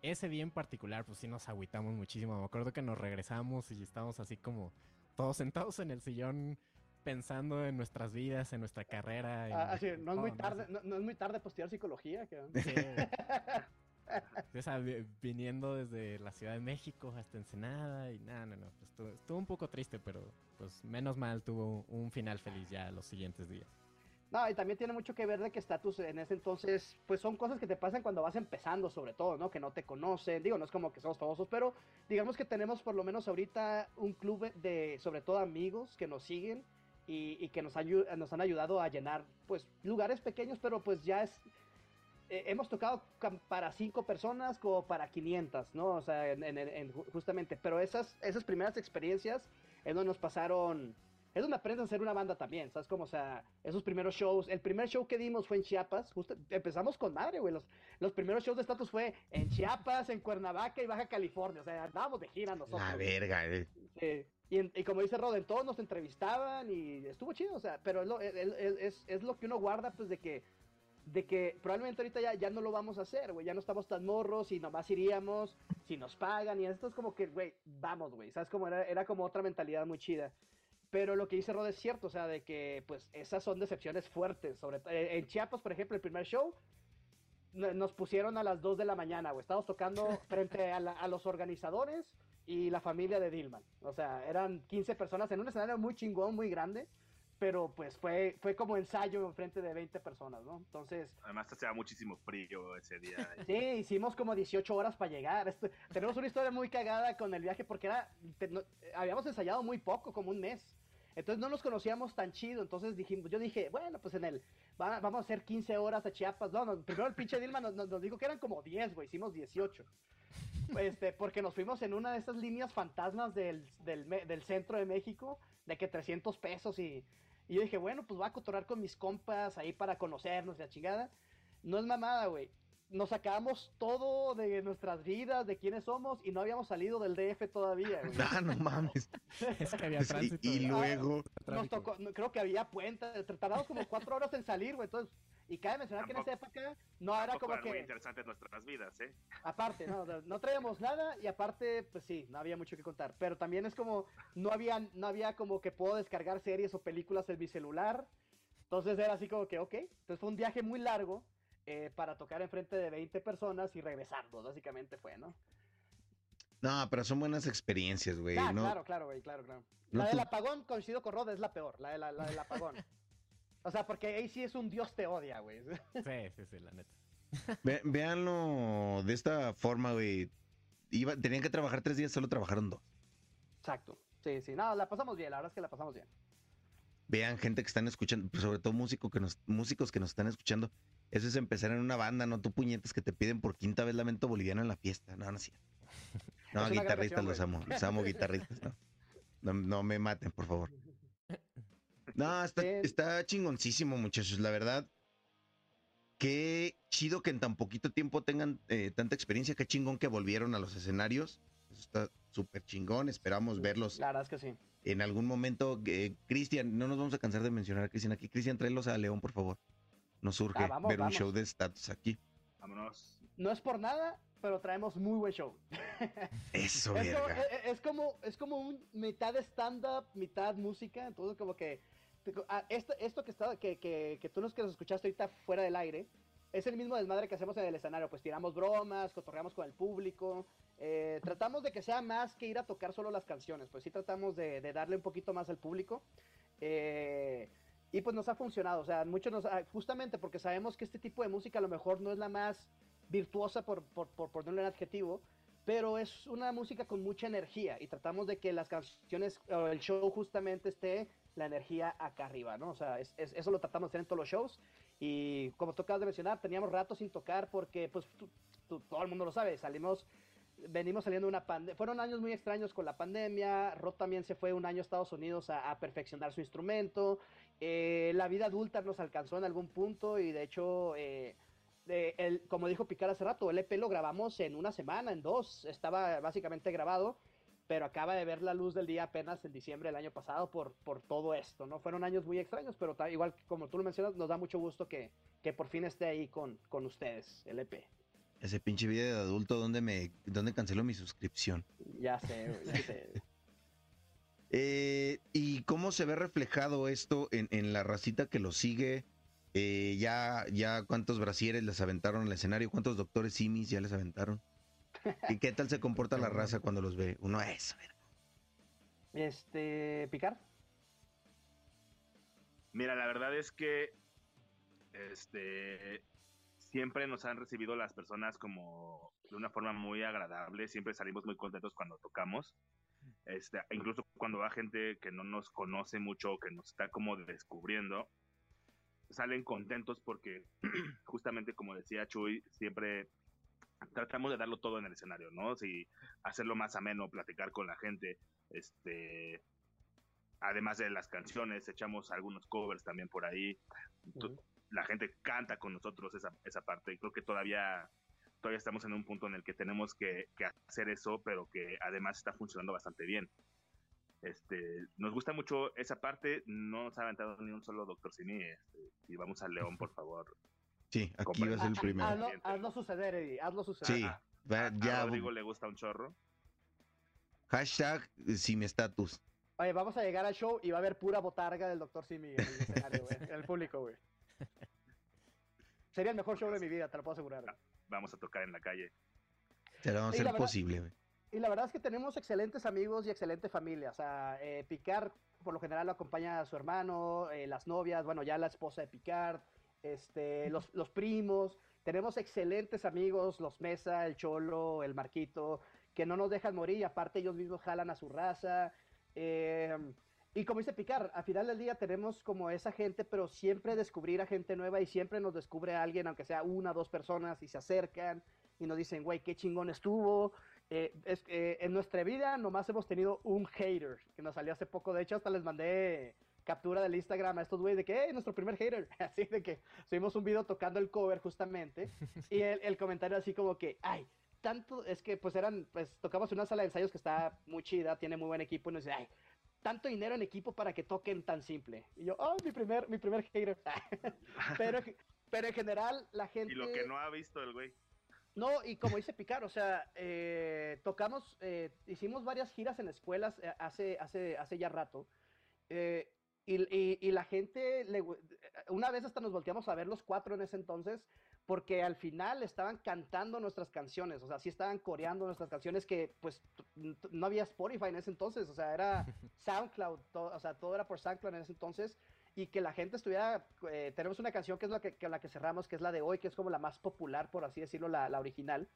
ese día en particular, pues sí nos agüitamos muchísimo. Me acuerdo que nos regresamos y estábamos así como todos sentados en el sillón pensando en nuestras vidas, en nuestra carrera. en- Ah, así, no es muy tarde, no, no es muy tarde postear psicología. que- Sí. O sea, vi- viniendo desde la Ciudad de México hasta Ensenada y nada, no, no, pues estuvo, estuvo un poco triste, pero pues menos mal tuvo un final feliz ya los siguientes días. No, y también tiene mucho que ver de que estatus en ese entonces, pues son cosas que te pasan cuando vas empezando, sobre todo, ¿no? Que no te conocen. Digo, no es como que somos famosos, pero digamos que tenemos por lo menos ahorita un club de, sobre todo amigos que nos siguen y, y que nos, nos han ayudado a llenar, pues, lugares pequeños, pero pues ya es. eh, hemos tocado para cinco personas como para 500, ¿no? O sea, en, en- en- ju- justamente. Pero esas, esas primeras experiencias es donde nos pasaron es donde aprendes a ser una banda también, ¿sabes? Como, o sea, esos primeros shows, el primer show que dimos fue en Chiapas, justo, empezamos con madre, güey, los, los primeros shows de Status fue en Chiapas, en Cuernavaca y Baja California, o sea, andábamos de gira nosotros. La verga, eh. Sí. Y, en- y como dice Roden, todos nos entrevistaban y estuvo chido, o sea, pero es lo, es, es- es- lo que uno guarda, pues, de que, de que probablemente ahorita ya, ya no lo vamos a hacer, güey, ya no estamos tan morros y nomás iríamos si nos pagan y esto es como que, güey, vamos, güey, ¿sabes? Como era, era como otra mentalidad muy chida. Pero lo que dice Rod es cierto, o sea, de que, pues, esas son decepciones fuertes, sobre todo, en Chiapas, por ejemplo, el primer show, no- nos pusieron a las 2 de la mañana, güey. Estábamos tocando frente a, la- a los organizadores y la familia de Dillman. O sea, eran 15 personas en un escenario muy chingón, muy grande. Pero pues fue, fue como ensayo en frente de 20 personas, ¿no? Entonces, Además hacía muchísimo frío ese día. sí, hicimos como 18 horas para llegar. Esto- tenemos una historia muy cagada con el viaje porque era, te- no- habíamos ensayado muy poco, como un mes. Entonces no nos conocíamos tan chido. Entonces dijimos, yo dije, bueno, pues en el, va- vamos a hacer 15 horas a Chiapas. No, no, primero el pinche Dilma nos, dijo que eran como 10, güey, hicimos 18. Este, porque nos fuimos en una de esas líneas fantasmas del, del, centro de México, de que 300 pesos y, y yo dije, bueno, pues voy a cotorrar con mis compas ahí para conocernos la chingada. No es mamada, güey. Nos sacamos todo de nuestras vidas, de quiénes somos, y no habíamos salido del DF todavía, güey. Ah, no mames. Es que había tránsito. y ¿no? luego. Nos Tráfico. tocó, no, creo que había puente, tardamos como cuatro horas en salir, güey. Entonces, y cabe mencionar que en esa época no era como muy que, interesantes nuestras vidas, ¿eh? aparte, no, no, no traíamos nada y aparte, pues sí, no había mucho que contar. Pero también es como, no había, no había como que puedo descargar series o películas en mi celular. Entonces era así como que, ok. Entonces fue un viaje muy largo eh, para tocar enfrente de 20 personas y regresarnos, básicamente fue, ¿no? No, pero son buenas experiencias, güey. Ah, no, claro, claro, güey, claro, claro. no la tú- del apagón, coincido con Rod, es la peor, la, de la, la del apagón. O sea, porque ahí sí es un Dios te odia, güey. Sí, sí, sí, la neta. Ve- véanlo de esta forma, güey. Iba, tenían que trabajar tres días, solo trabajaron dos. Exacto. Sí, sí. No, la pasamos bien, la verdad es que la pasamos bien. Vean gente que están escuchando, sobre todo músico que nos, músicos que nos están escuchando. Eso es empezar en una banda, no tú puñetas que te piden por quinta vez lamento boliviano en la fiesta. No, no es cierto. No, Es guitarristas los amo. Los amo guitarristas, no. No, no me maten, por favor. No, está chingoncísimo, muchachos. La verdad, qué chido que en tan poquito tiempo tengan eh, tanta experiencia. Qué chingón que volvieron a los escenarios. Eso está súper chingón. Esperamos verlos La verdad es que sí. en algún momento, eh, Cristian, no nos vamos a cansar de mencionar a Cristian aquí. Cristian, tráelos a León, por favor. Nos surge Ah, vamos, ver un vamos. show de estatus aquí. Vámonos. No es por nada, pero traemos muy buen show. Eso, Es como, es- es como, es como un mitad stand-up, mitad música, entonces como que ah, esto, esto que, está, que, que, que tú nos que nos escuchaste ahorita fuera del aire, es el mismo desmadre que hacemos en el escenario, pues tiramos bromas, cotorreamos con el público, eh, tratamos de que sea más que ir a tocar solo las canciones, pues sí tratamos de, de darle un poquito más al público. eh, y pues nos ha funcionado, o sea, muchos nos, ha- justamente porque sabemos que este tipo de música a lo mejor no es la más virtuosa por, por, por ponerle un adjetivo, pero es una música con mucha energía y tratamos de que las canciones o el show justamente esté la energía acá arriba, ¿no? O sea, es- es- eso lo tratamos de hacer en todos los shows y como tú acabas de mencionar, teníamos rato sin tocar porque pues tú- tú- todo el mundo lo sabe, salimos, venimos saliendo de una pandemia, fueron años muy extraños con la pandemia, Rod también se fue un año a Estados Unidos a, a perfeccionar su instrumento, eh, la vida adulta nos alcanzó en algún punto y de hecho... eh, de el, como dijo Picar hace rato, el EP lo grabamos en una semana, en dos, estaba básicamente grabado, pero acaba de ver la luz del día apenas en diciembre del año pasado por, por todo esto, ¿no? Fueron años muy extraños, pero igual como tú lo mencionas, nos da mucho gusto que, que por fin esté ahí con, con ustedes, el EP. Ese pinche video de adulto, ¿dónde me, dónde cancelo mi suscripción? Ya sé, ya sé. Eh, ¿Y cómo se ve reflejado esto en, en la racita que lo sigue? Eh, ya, ya cuántos brasieres les aventaron al escenario, cuántos doctores simis ya les aventaron. ¿Y qué tal se comporta la raza cuando los ve? Uno es, Este, Picar. Mira, la verdad es que este siempre nos han recibido las personas como de una forma muy agradable, siempre salimos muy contentos cuando tocamos. Este, incluso cuando va gente que no nos conoce mucho, que nos está como descubriendo, salen contentos porque justamente como decía Chuy, siempre tratamos de darlo todo en el escenario, ¿no? Si hacerlo más ameno, platicar con la gente, este además de las canciones, echamos algunos covers también por ahí. La gente canta con nosotros esa, esa parte. Y creo que todavía, todavía estamos en un punto en el que tenemos que, que hacer eso, pero que además está funcionando bastante bien. Este, nos gusta mucho esa parte. No nos ha aventado ni un solo Doctor Simi. Este, si vamos al León, por favor. Sí, aquí va a ser el primero. Hazlo, hazlo suceder, Eddie, hazlo suceder. Sí, a- va- A ya. Rodrigo le gusta un chorro. Hashtag sin estatus. Oye, vamos a llegar al show y va a haber pura botarga del Dr. Simi en el escenario, güey, en el público, güey. Sería el mejor show de mi vida, te lo puedo asegurar. Vamos a tocar en la calle. Se lo vamos a hacer verdad- posible. Y la verdad es que tenemos excelentes amigos y excelente familia. O sea, eh, Picard por lo general lo acompaña a su hermano, eh, las novias, bueno, ya la esposa de Picard, este, los, los primos. Tenemos excelentes amigos, los Mesa, el Cholo, el Marquito, que no nos dejan morir y aparte ellos mismos jalan a su raza. eh, y como dice Picard, al final del día tenemos como esa gente, pero siempre descubrir a gente nueva y siempre nos descubre a alguien, aunque sea una o dos personas, y se acercan y nos dicen, güey, qué chingón estuvo. Eh, es, eh, en nuestra vida nomás hemos tenido un hater que nos salió hace poco. De hecho, hasta les mandé captura del Instagram a estos güeyes de que, hey, nuestro primer hater. Así de que subimos un video tocando el cover justamente. y el, el comentario así como que, ay, tanto, es que pues eran, pues tocamos una sala de ensayos que está muy chida, tiene muy buen equipo y nos dice, ay, tanto dinero en equipo para que toquen tan simple. Y yo, oh, mi primer, mi primer hater. pero, pero en general, la gente... Y lo que no ha visto el güey. No, y como dice Picar, o sea, eh, tocamos, eh, hicimos varias giras en escuelas eh, hace, hace, hace ya rato. eh, y, y- y la gente, le una vez hasta nos volteamos a ver los cuatro en ese entonces, porque al final estaban cantando nuestras canciones, o sea, sí estaban coreando nuestras canciones que pues no había Spotify en ese entonces, o sea, era SoundCloud, todo, o sea, todo era por SoundCloud en ese entonces, y que la gente estuviera, eh, tenemos una canción que es la que, que la que cerramos, que es la de hoy, que es como la más popular, por así decirlo, la, la original,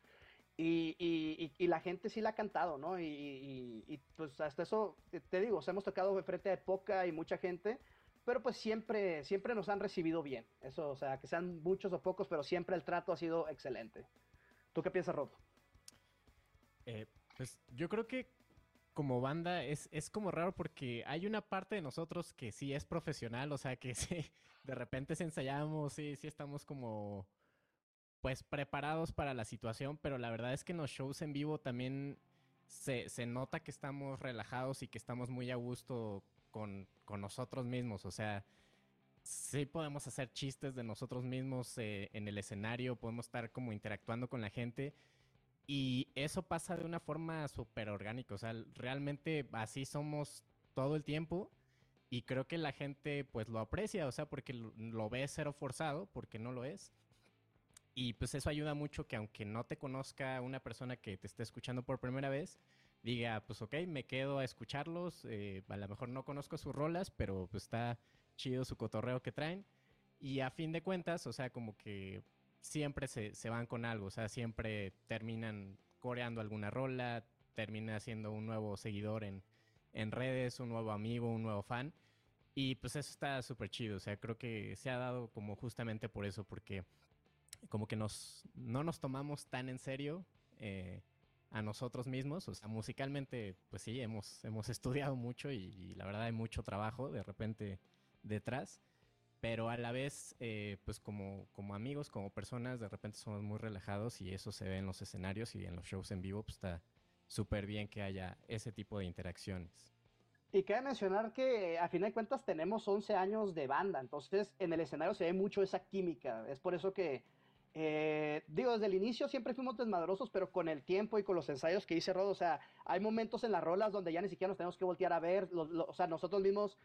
y, y- y- y la gente sí la ha cantado, ¿no? Y, y- y, pues hasta eso, te, digo, o sea, hemos tocado frente de poca y mucha gente, pero pues siempre, siempre nos han recibido bien, eso, o sea, que sean muchos o pocos, pero siempre el trato ha sido excelente. ¿Tú qué piensas, Rob? Eh, pues yo creo que como banda es, es como raro porque hay una parte de nosotros que sí es profesional, o sea que sí, de repente se ensayamos, sí, sí estamos como pues preparados para la situación, pero la verdad es que en los shows en vivo también se, se nota que estamos relajados y que estamos muy a gusto con, nosotros mismos. O sea, sí podemos hacer chistes de nosotros mismos eh, en el escenario, podemos estar como interactuando con la gente. Y eso pasa de una forma súper orgánica. O sea, realmente así somos todo el tiempo. Y creo que la gente pues lo aprecia, o sea, porque lo, lo ve cero forzado, porque no lo es. Y pues eso ayuda mucho que aunque no te conozca una persona que te esté escuchando por primera vez, diga, pues ok, me quedo a escucharlos, eh, a lo mejor no conozco sus rolas, pero pues está chido su cotorreo que traen. Y a fin de cuentas, o sea, como que siempre se, se van con algo, o sea, siempre terminan coreando alguna rola, termina siendo un nuevo seguidor en, en redes, un nuevo amigo, un nuevo fan. Y pues eso está súper chido, o sea, creo que se ha dado como justamente por eso, porque como que nos, no nos tomamos tan en serio eh, a nosotros mismos, o sea, musicalmente, pues sí, hemos, hemos estudiado mucho y, y la verdad hay mucho trabajo de repente detrás, pero a la vez, eh, pues como, como amigos, como personas, de repente somos muy relajados y eso se ve en los escenarios y en los shows en vivo, pues está súper bien que haya ese tipo de interacciones. Y cabe mencionar que a fin de cuentas tenemos 11 años de banda, entonces en el escenario se ve mucho esa química. Es por eso que, eh, digo, desde el inicio siempre fuimos desmadrosos, pero con el tiempo y con los ensayos que hice Rod, o sea, hay momentos en las rolas donde ya ni siquiera nos tenemos que voltear a ver, lo, lo, o sea, nosotros mismos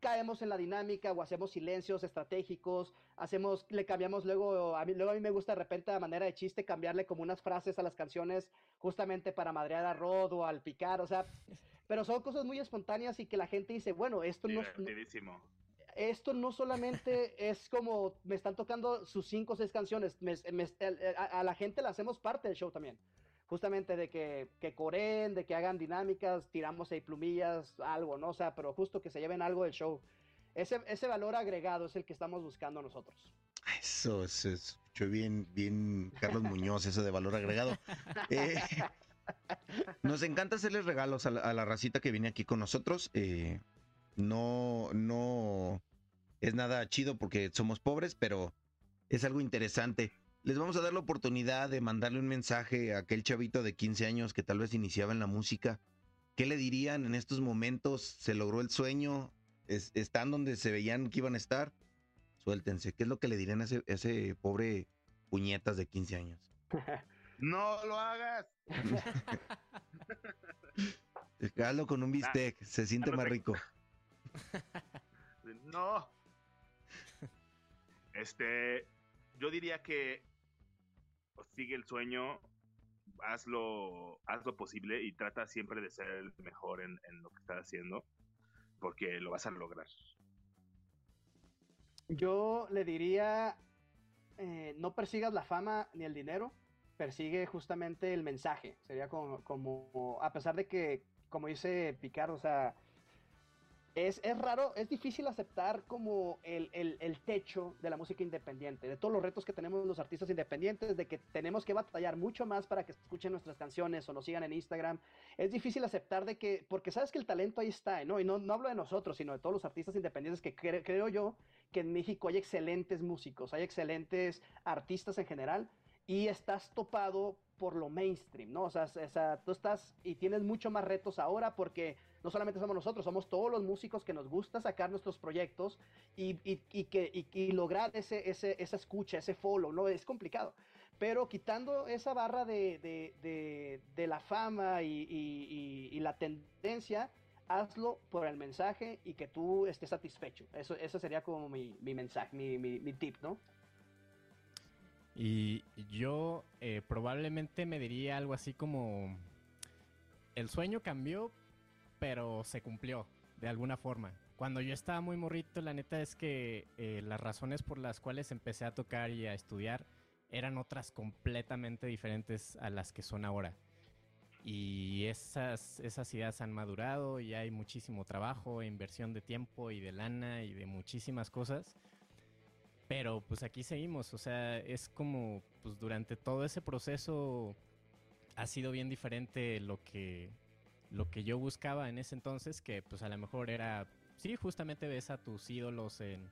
caemos en la dinámica o hacemos silencios estratégicos, hacemos, le cambiamos luego, a mí, luego a mí me gusta de repente a manera de chiste cambiarle como unas frases a las canciones justamente para madrear a Rod o al picar, o sea, pero son cosas muy espontáneas y que la gente dice, bueno, esto no. Esto no solamente es como me están tocando sus cinco o seis canciones, me, me, a, a, la gente le hacemos parte del show también. Justamente de que, que coreen, de que hagan dinámicas, tiramos ahí plumillas, algo, ¿no? O sea, pero justo que se lleven algo del show. Ese, ese valor agregado es el que estamos buscando nosotros. Eso, eso escuchó bien, bien Carlos Muñoz, eso de valor agregado. Eh, nos encanta hacerles regalos a la, a la, racita que viene aquí con nosotros. Eh, no, no es nada chido porque somos pobres, pero es algo interesante. Les vamos a dar la oportunidad de mandarle un mensaje a aquel chavito de 15 años que tal vez iniciaba en la música. ¿Qué le dirían en estos momentos? ¿Se logró el sueño? ¿Es, ¿Están donde se veían que iban a estar? Suéltense. ¿Qué es lo que le dirían a ese, a ese pobre puñetas de 15 años? ¡No lo hagas! Hazlo con un bistec, se siente más rico. No. Este, yo diría que sigue el sueño, hazlo, haz lo posible y trata siempre de ser el mejor en, lo que estás haciendo, porque lo vas a lograr. Yo le diría, eh, no persigas la fama ni el dinero, persigue justamente el mensaje. Sería como, como a pesar de que, como dice Picard, o sea, es, es, raro, es difícil aceptar como el, el, techo de la música independiente, de todos los retos que tenemos los artistas independientes, de que tenemos que batallar mucho más para que escuchen nuestras canciones o nos sigan en Instagram. Es difícil aceptar de que, porque sabes que el talento ahí está, ¿no? Y no, no hablo de nosotros, sino de todos los artistas independientes que cre creo yo que en México hay excelentes músicos, hay excelentes artistas en general y estás topado por lo mainstream, ¿no? O sea, o sea, tú estás y tienes mucho más retos ahora porque no solamente somos nosotros, somos todos los músicos que nos gusta sacar nuestros proyectos y, y, que, y, lograr ese, ese, esa escucha, ese follow, ¿no? Es complicado. Pero quitando esa barra de, de, de, de la fama y, la tendencia, hazlo por el mensaje y que tú estés satisfecho. Eso, eso sería como mi, mi mensaje, mi, mi, mi tip, ¿no? Y yo eh, probablemente me diría algo así como, el sueño cambió, pero se cumplió de alguna forma. Cuando yo estaba muy morrito, la neta es que eh, las razones por las cuales empecé a tocar y a estudiar eran otras completamente diferentes a las que son ahora. Y esas, esas ideas han madurado y hay muchísimo trabajo, inversión de tiempo y de lana y de muchísimas cosas. Pero pues aquí seguimos, o sea, es como pues durante todo ese proceso ha sido bien diferente lo que lo que yo buscaba en ese entonces, que pues a lo mejor era, sí, justamente ves a tus ídolos en,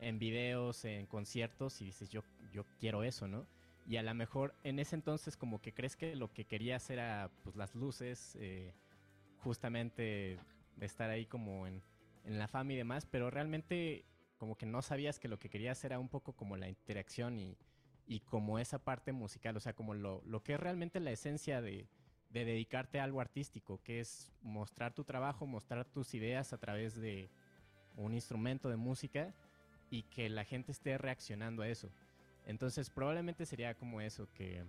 en videos, en conciertos y dices, yo, yo quiero eso, ¿no? y a lo mejor en ese entonces como que crees que lo que querías era pues las luces, eh, justamente estar ahí como en, en la fama y demás, pero realmente como que no sabías que lo que querías era un poco como la interacción y, y como esa parte musical, o sea, como lo, lo que es realmente la esencia de, de dedicarte a algo artístico, que es mostrar tu trabajo, mostrar tus ideas a través de un instrumento de música y que la gente esté reaccionando a eso. Entonces probablemente sería como eso, que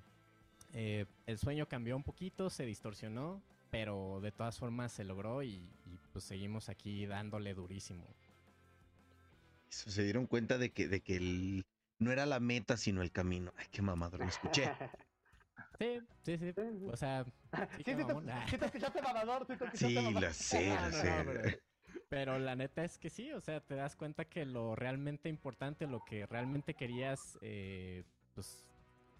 eh, el sueño cambió un poquito, se distorsionó, pero de todas formas se logró y, y, pues seguimos aquí dándole durísimo. Se dieron cuenta de que, de que el, no era la meta, sino el camino. Ay, qué mamador, lo escuché. Sí, sí, sí. O sea, sí, sí, sí, te, sí te, escuchaste mamador. Sí, te sí lo sé, Ah, lo no, sé. no, pero, pero la neta es que sí, o sea, te das cuenta que lo realmente importante, lo que realmente querías, eh, pues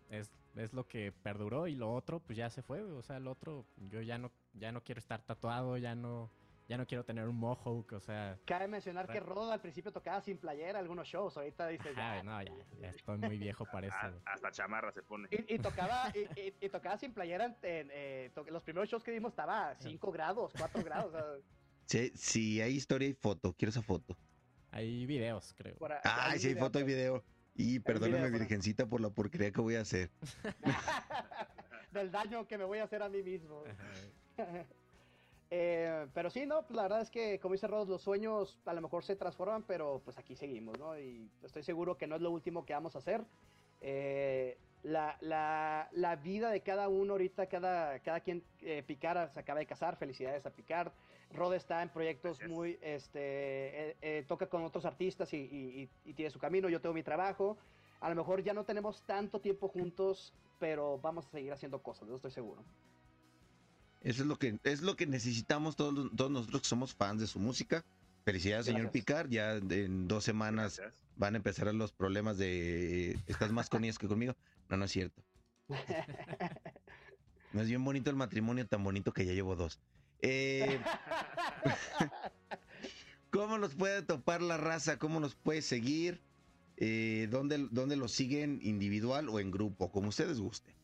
es, es lo que perduró y lo otro, pues ya se fue, o sea, lo otro, yo ya no, ya no quiero estar tatuado, ya no, ya no quiero tener un mohawk, o sea, Cabe mencionar que Rodo al principio tocaba sin playera algunos shows. Ahorita dice ajá, ya. no, ya, ya estoy muy viejo para eso. Ah, hasta chamarra se pone. Y, y tocaba y, y- y tocaba sin playera en, en, eh, to- los primeros shows que dimos estaba a 5 grados, 4 grados. o sea, Sí, sí, hay historia y foto. Quiero esa foto. Hay videos, creo. por a- Ay, sí, hay foto y video. Y perdóname, virgencita, por la porquería que voy a hacer. Del daño que me voy a hacer a mí mismo. Eh, pero sí, no, pues la verdad es que, como dice Rodos, los sueños a lo mejor se transforman, pero pues aquí seguimos, ¿no? Y estoy seguro que no es lo último que vamos a hacer. Eh, la, la, la vida de cada uno ahorita, cada, cada quien, eh, Picard se acaba de casar, felicidades a Picard. Rod está en proyectos Gracias. muy, este, eh, eh, toca con otros artistas y, y- y- y tiene su camino, yo tengo mi trabajo. A lo mejor ya no tenemos tanto tiempo juntos, pero vamos a seguir haciendo cosas, yo estoy seguro. Eso es lo que, es lo que necesitamos todos, todos nosotros que somos fans de su música. Felicidades, señor. Picard. Ya en dos semanas Gracias. van a empezar los problemas de estás más con ellas que conmigo. No, no es cierto. No es bien bonito el matrimonio, tan bonito que ya llevo dos. Eh, ¿Cómo nos puede topar la raza? ¿Cómo nos puede seguir? Eh, ¿dónde, ¿Dónde los siguen individual o en grupo? Como ustedes gusten.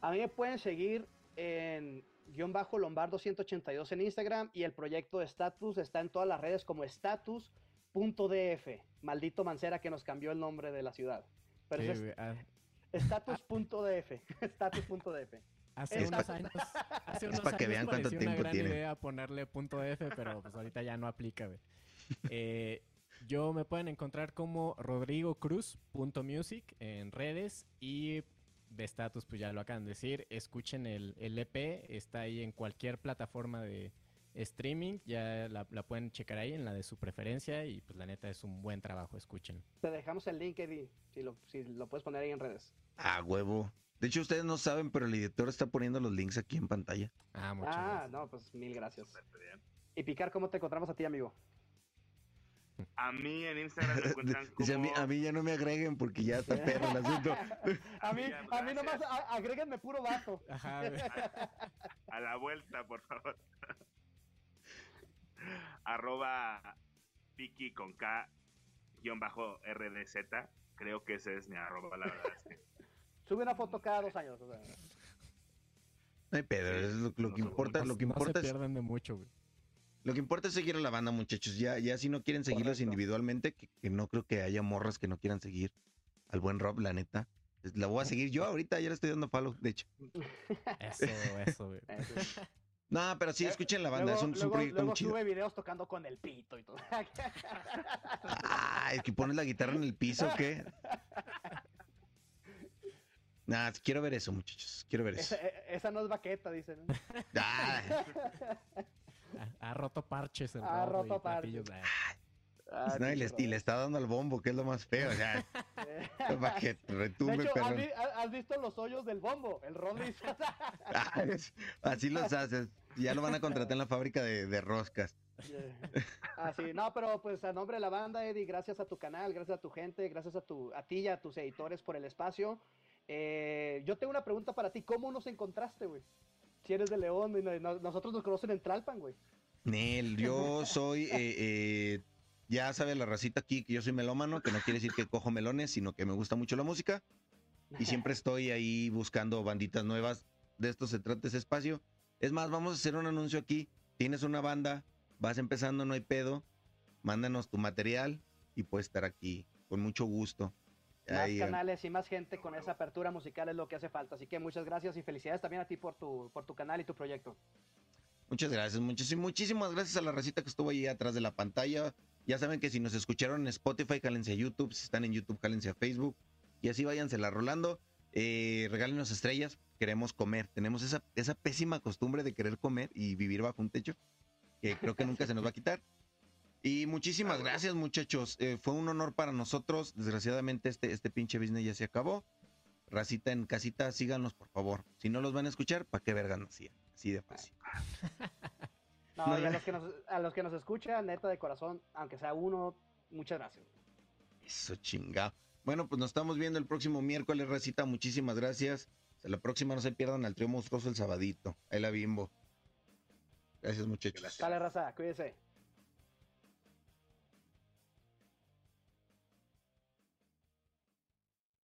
A mí me pueden seguir en guion bajo lombardo 182 en Instagram y el proyecto de Status está en todas las redes como status.df. Maldito Mancera que nos cambió el nombre de la ciudad. Pero Sí, es ah, status.df. Status.df. Hace Es unos años, hace Es unos pa' que años vean cuánto tiempo una gran tiene. idea ponerle punto F, pero pues ahorita ya no aplica, güey. Eh, yo me pueden encontrar como Rodrigo Cruz.music en redes y de status, pues ya lo acaban de decir. Escuchen el, el EP, está ahí en cualquier plataforma de streaming, ya la, la pueden checar ahí en la de su preferencia y pues la neta es un buen trabajo, escuchen. Te dejamos el link, Eddie, si lo, si lo puedes poner ahí en redes. Ah, huevo. De hecho, ustedes no saben, pero el editor está poniendo los links aquí en pantalla. Ah, muchas Ah, gracias. no, pues mil gracias. Y Picar, ¿cómo te encontramos a ti, amigo? A mí en Instagram me encuentran como... Dice, a, mí, a mí ya no me agreguen porque ya está perro el asunto. a mí, Ya, a mí nomás a- agréguenme puro vato. Ajá, güey. A la vuelta, por favor. Arroba Piki con K guion bajo RDZ. Creo que ese es mi arroba, la verdad es que Sube una foto cada dos años. o sea. No hay pedo, es lo, lo que importa, No- lo que no importa se es, pierden de mucho, güey. Lo que importa es seguir a la banda, muchachos. Ya, ya si no quieren seguirlos Correcto. individualmente, que, que no creo que haya morras que no quieran seguir al buen Rob, la neta. La voy a seguir yo ahorita, ya le estoy dando palo, de hecho. Eso, eso, güey. Eso. No, pero sí, Eh, escuchen la banda, luego, es un, es un luego- proyecto luego muy chido. sube videos tocando con el pito y todo. Ah, es que pones la guitarra en el piso, ¿o ¿qué? Nah, quiero ver eso, muchachos. Quiero ver eso. esa, e- esa no es baqueta, dicen. Ah, Ha, ha roto parches el Ha roto y parches. ah. Ah, no, y, le, y le está dando al bombo, que es lo más feo. O sea, Rodri. para que De retumbe, hecho, ¿has, perrón. visto los hoyos del bombo? El Rodri. Ah, es- así los haces. Ya lo van a contratar en la fábrica de, de roscas. Ah, sí, no, pero pues a nombre de la banda, Eddie, gracias a tu canal, gracias a tu gente, gracias a, tu, a ti y a tus editores por el espacio. Eh, yo tengo una pregunta para ti, ¿cómo nos encontraste, güey? Si eres de León, nosotros nos conocen en Tralpan, güey. Nel, yo soy, eh, eh, ya sabe la racita aquí que yo soy melómano, que no quiere decir que cojo melones, sino que me gusta mucho la música. y siempre estoy ahí buscando banditas nuevas. De esto se trata ese espacio. Es más, vamos a hacer un anuncio aquí. Tienes una banda, vas empezando, no hay pedo. Mándanos tu material y puedes estar aquí con mucho gusto. Más Ahí, eh, canales y más gente con esa apertura musical es lo que hace falta. Así que muchas gracias y felicidades también a ti por tu, por tu canal y tu proyecto. Muchas gracias, muchísimas, muchísimas gracias a la recita que estuvo ahí atrás de la pantalla. Ya saben que si nos escucharon en Spotify, jálense a YouTube. Si están en YouTube, jálense a Facebook. Y así váyanse la rolando. Eh, regálenos estrellas. Queremos comer. Tenemos esa, esa pésima costumbre de querer comer y vivir bajo un techo. Que creo que nunca se nos va a quitar. Y muchísimas gracias, muchachos. Eh, fue un honor para nosotros. Desgraciadamente, este, este pinche business ya se acabó. Racita en casita, síganos, por favor. Si no los van a escuchar, ¿para qué vergan así? Así de fácil. No, No, y a los, que nos, a los que nos escuchan, neta de corazón, aunque sea uno, muchas gracias. Eso chingado. Bueno, pues nos estamos viendo el próximo miércoles, Racita. Muchísimas gracias. Hasta la próxima no se pierdan al trío monstruoso el sabadito. Ahí la bimbo. Gracias, muchachos. Dale, raza, cuídese.